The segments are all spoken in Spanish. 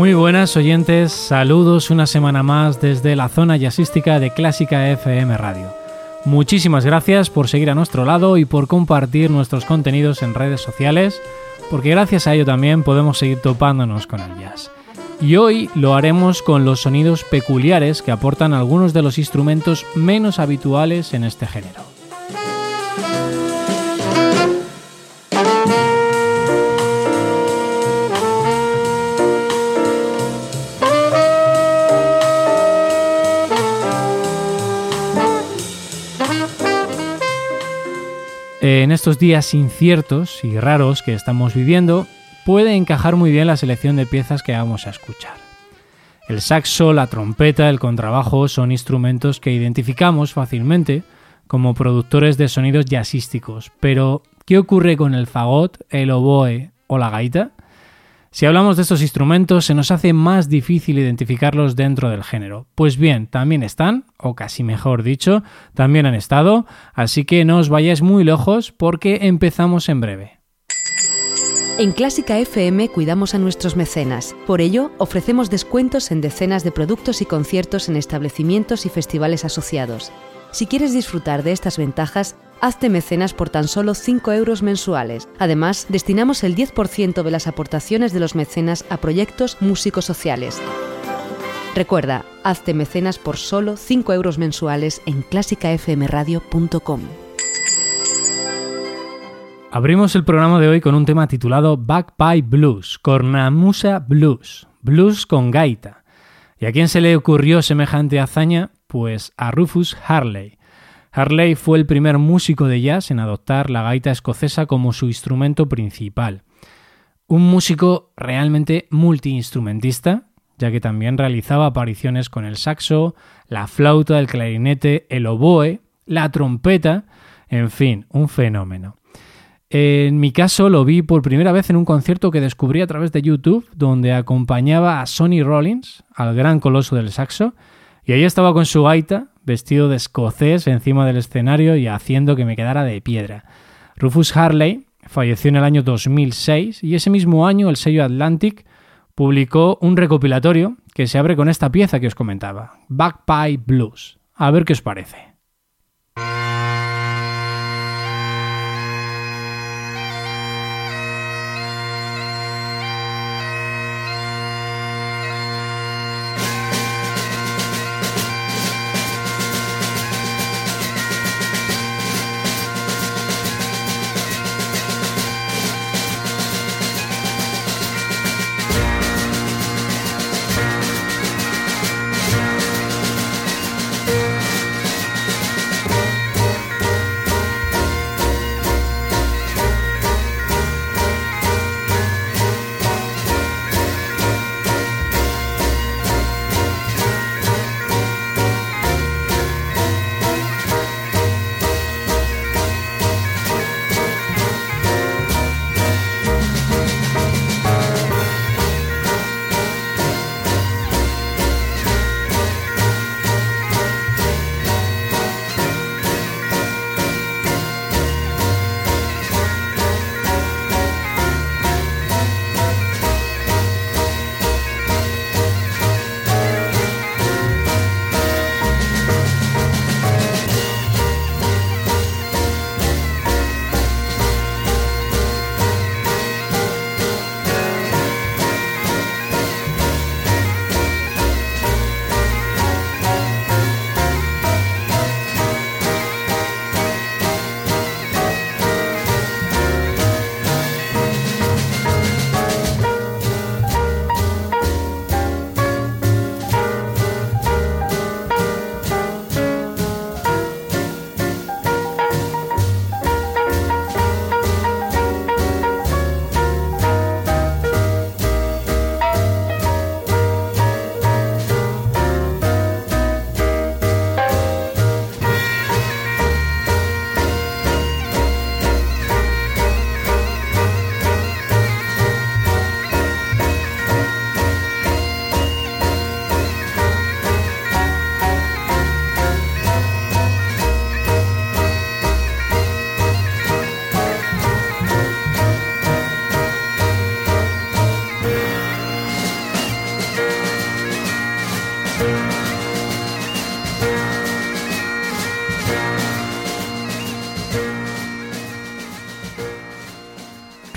Muy buenas oyentes, saludos una semana más desde la zona jazzística de Clásica FM Radio. Muchísimas gracias por seguir a nuestro lado y por compartir nuestros contenidos en redes sociales, porque gracias a ello también podemos seguir topándonos con el jazz. Y hoy lo haremos con los sonidos peculiares que aportan algunos de los instrumentos menos habituales en este género. En estos días inciertos y raros que estamos viviendo, puede encajar muy bien la selección de piezas que vamos a escuchar. El saxo, la trompeta, el contrabajo son instrumentos que identificamos fácilmente como productores de sonidos jazzísticos, pero ¿qué ocurre con el fagot, el oboe o la gaita? Si hablamos de estos instrumentos se nos hace más difícil identificarlos dentro del género. Pues bien, también están, o casi mejor dicho, también han estado, así que no os vayáis muy lejos porque empezamos en breve. En Clásica FM cuidamos a nuestros mecenas. Por ello, ofrecemos descuentos en decenas de productos y conciertos en establecimientos y festivales asociados. Si quieres disfrutar de estas ventajas, hazte mecenas por tan solo 5 euros mensuales. Además, destinamos el 10% de las aportaciones de los mecenas a proyectos músicos sociales. Recuerda, hazte mecenas por solo 5 euros mensuales en clásicafmradio.com. Abrimos el programa de hoy con un tema titulado Backpipe Blues, Cornamusa Blues, blues con gaita. ¿Y a quién se le ocurrió semejante hazaña? Pues a Rufus Harley. Harley fue el primer músico de jazz en adoptar la gaita escocesa como su instrumento principal. Un músico realmente multiinstrumentista, ya que también realizaba apariciones con el saxo, la flauta, el clarinete, el oboe, la trompeta, en fin, un fenómeno. En mi caso lo vi por primera vez en un concierto que descubrí a través de YouTube, donde acompañaba a Sonny Rollins, al gran coloso del saxo, y ahí estaba con su gaita, vestido de escocés encima del escenario y haciendo que me quedara de piedra. Rufus Harley falleció en el año 2006 y ese mismo año el sello Atlantic publicó un recopilatorio que se abre con esta pieza que os comentaba, Backpipe Blues. A ver qué os parece.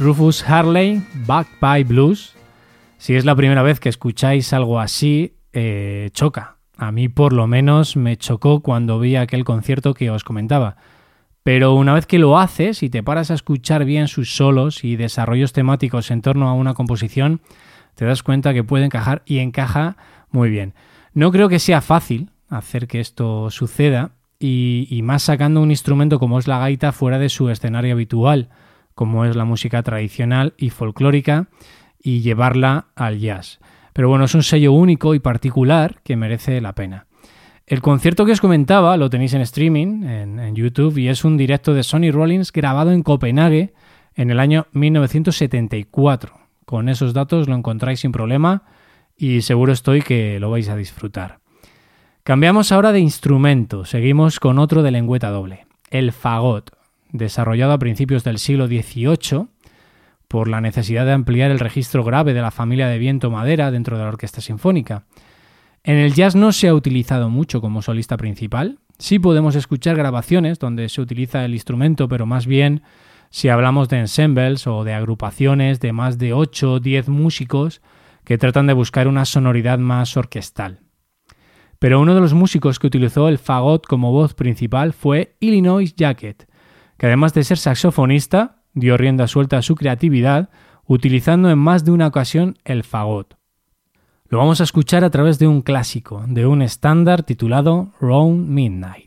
Rufus Harley, Back by Blues. Si es la primera vez que escucháis algo así, eh, choca. A mí por lo menos me chocó cuando vi aquel concierto que os comentaba. Pero una vez que lo haces y te paras a escuchar bien sus solos y desarrollos temáticos en torno a una composición, te das cuenta que puede encajar y encaja muy bien. No creo que sea fácil hacer que esto suceda y, y más sacando un instrumento como es la gaita fuera de su escenario habitual como es la música tradicional y folclórica, y llevarla al jazz. Pero bueno, es un sello único y particular que merece la pena. El concierto que os comentaba lo tenéis en streaming, en, YouTube, y es un directo de Sonny Rollins grabado en Copenhague en el año 1974. Con esos datos lo encontráis sin problema y seguro estoy que lo vais a disfrutar. Cambiamos ahora de instrumento, seguimos con otro de lengüeta doble, el fagot desarrollado a principios del siglo XVIII por la necesidad de ampliar el registro grave de la familia de viento-madera dentro de la orquesta sinfónica. En el jazz no se ha utilizado mucho como solista principal. Sí podemos escuchar grabaciones donde se utiliza el instrumento, pero más bien si hablamos de ensembles o de agrupaciones de más de 8 o 10 músicos que tratan de buscar una sonoridad más orquestal. Pero uno de los músicos que utilizó el fagot como voz principal fue Illinois Jacket, que además de ser saxofonista, dio rienda suelta a su creatividad utilizando en más de una ocasión el fagot. Lo vamos a escuchar a través de un clásico, de un estándar titulado Round Midnight.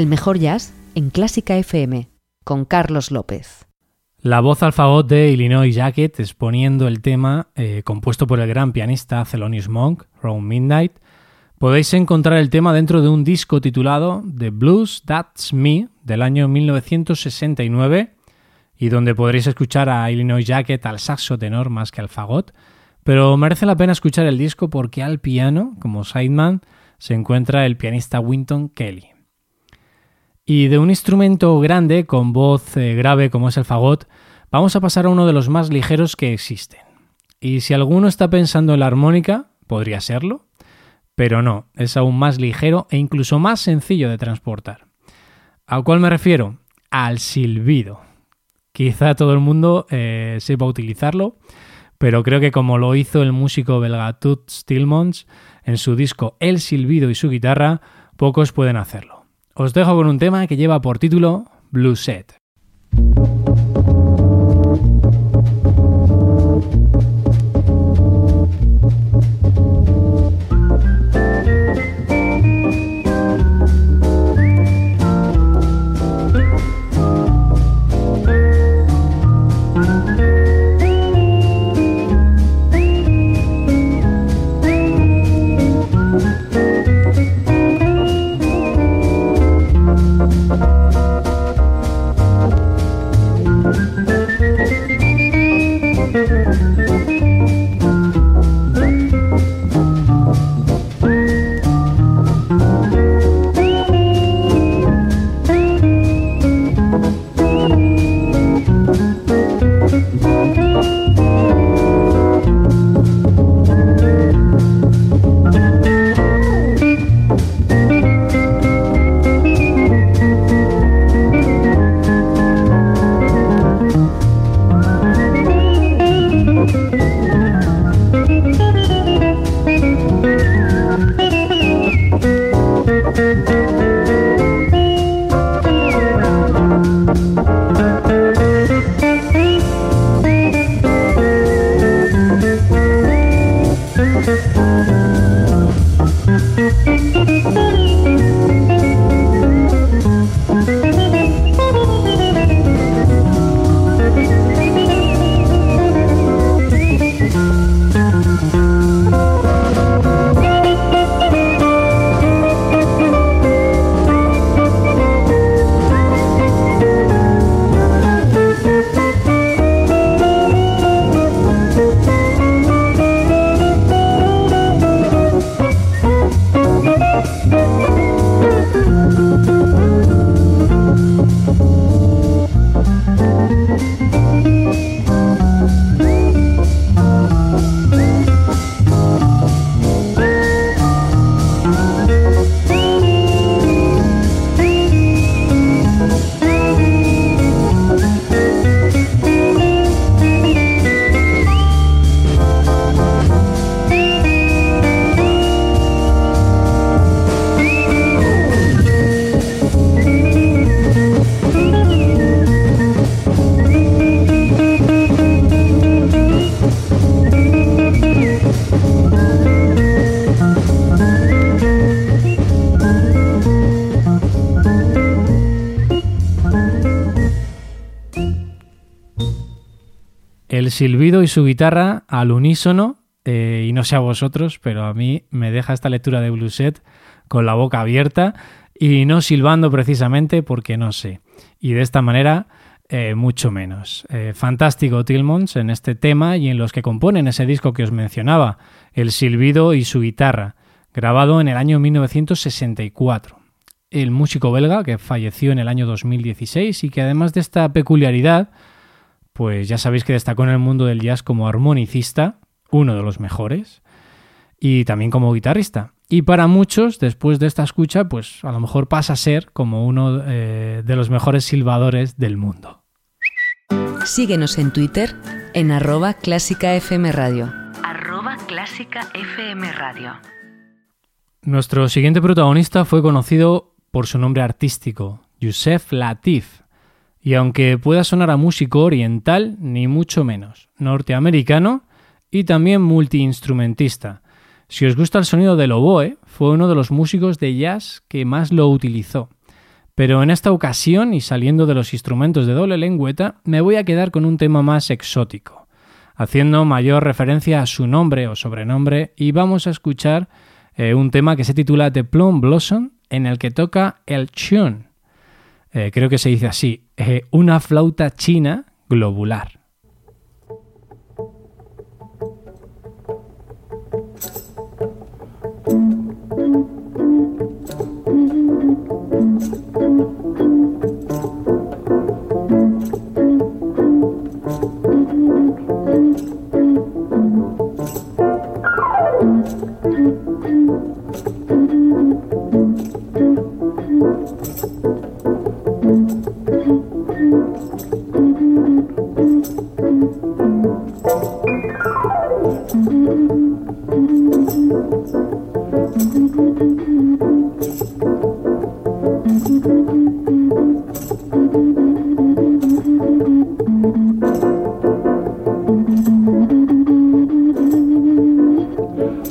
El mejor jazz en Clásica FM con Carlos López. La voz alfagot de Illinois Jacket exponiendo el tema eh, compuesto por el gran pianista Thelonious Monk, Round Midnight. Podéis encontrar el tema dentro de un disco titulado The Blues That's Me del año 1969 y donde podréis escuchar a Illinois Jacket al saxo tenor más que al fagot, pero merece la pena escuchar el disco porque al piano, como sideman, se encuentra el pianista Winton Kelly. Y de un instrumento grande con voz eh, grave como es el fagot, vamos a pasar a uno de los más ligeros que existen. Y si alguno está pensando en la armónica, podría serlo, pero no, es aún más ligero e incluso más sencillo de transportar. ¿A cuál me refiero? Al silbido. Quizá todo el mundo eh, sepa utilizarlo, pero creo que como lo hizo el músico belga Tut en su disco El silbido y su guitarra, pocos pueden hacerlo. Os dejo con un tema que lleva por título Blue Set. Silbido y su guitarra al unísono, eh, y no sé a vosotros, pero a mí me deja esta lectura de Blueset con la boca abierta y no silbando precisamente porque no sé. Y de esta manera, eh, mucho menos. Eh, fantástico Tillmons en este tema y en los que componen ese disco que os mencionaba, el silbido y su guitarra, grabado en el año 1964 el músico belga que falleció en el año 2016 y que además de esta peculiaridad, pues ya sabéis que destacó en el mundo del jazz como armonicista, uno de los mejores, y también como guitarrista. Y para muchos, después de esta escucha, pues a lo mejor pasa a ser como uno eh, de los mejores silbadores del mundo. Síguenos en Twitter en arroba clásica FM Radio. Arroba clásica FM Radio. Nuestro siguiente protagonista fue conocido por su nombre artístico, Youssef Latif, y aunque pueda sonar a músico oriental, ni mucho menos, norteamericano y también multiinstrumentista. Si os gusta el sonido del oboe, fue uno de los músicos de jazz que más lo utilizó. Pero en esta ocasión, y saliendo de los instrumentos de doble lengüeta, me voy a quedar con un tema más exótico, haciendo mayor referencia a su nombre o sobrenombre, y vamos a escuchar eh, un tema que se titula The Plum Blossom en el que toca el chun. Eh, creo que se dice así, eh, una flauta china globular. thank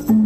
you.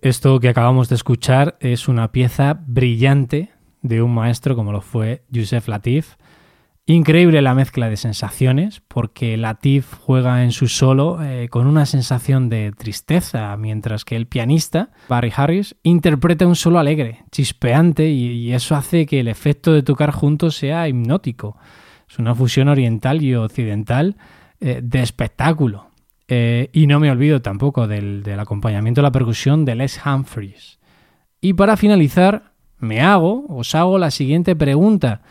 Esto que acabamos de escuchar es una pieza brillante de un maestro como lo fue Yusef Latif. Increíble la mezcla de sensaciones, porque Latif juega en su solo eh, con una sensación de tristeza, mientras que el pianista, Barry Harris, interpreta un solo alegre, chispeante, y, eso hace que el efecto de tocar juntos sea hipnótico. Es una fusión oriental y occidental eh, de espectáculo. Eh, y no me olvido tampoco del, acompañamiento de la percusión de Les Humphries. Y para finalizar, me hago, os hago la siguiente pregunta.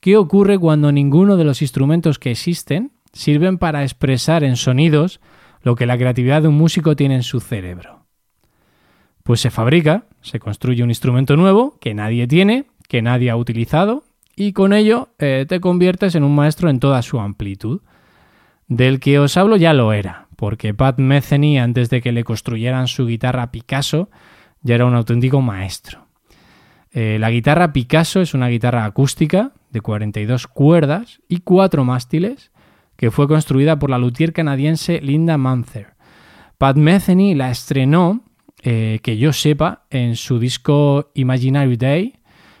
¿Qué ocurre cuando ninguno de los instrumentos que existen sirven para expresar en sonidos lo que la creatividad de un músico tiene en su cerebro? Pues se fabrica, se construye un instrumento nuevo que nadie tiene, que nadie ha utilizado, y con ello eh, te conviertes en un maestro en toda su amplitud. Del que os hablo ya lo era, porque Pat Metheny, antes de que le construyeran su guitarra Picasso, ya era un auténtico maestro. Eh, la guitarra Picasso es una guitarra acústica de 42 cuerdas y cuatro mástiles que fue construida por la luthier canadiense Linda Manther. Pat Metheny la estrenó, eh, que yo sepa, en su disco Imaginary Day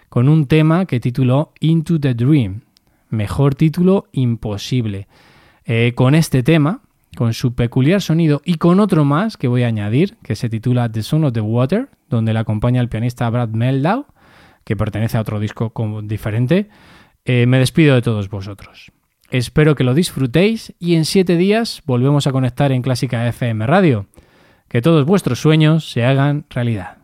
con un tema que tituló Into the Dream. Mejor título imposible. Eh, con este tema, con su peculiar sonido y con otro más que voy a añadir, que se titula The Sound of the Water, donde le acompaña el pianista Brad Meldau, que pertenece a otro disco diferente, eh, me despido de todos vosotros. Espero que lo disfrutéis y en siete días volvemos a conectar en Clásica FM Radio. Que todos vuestros sueños se hagan realidad.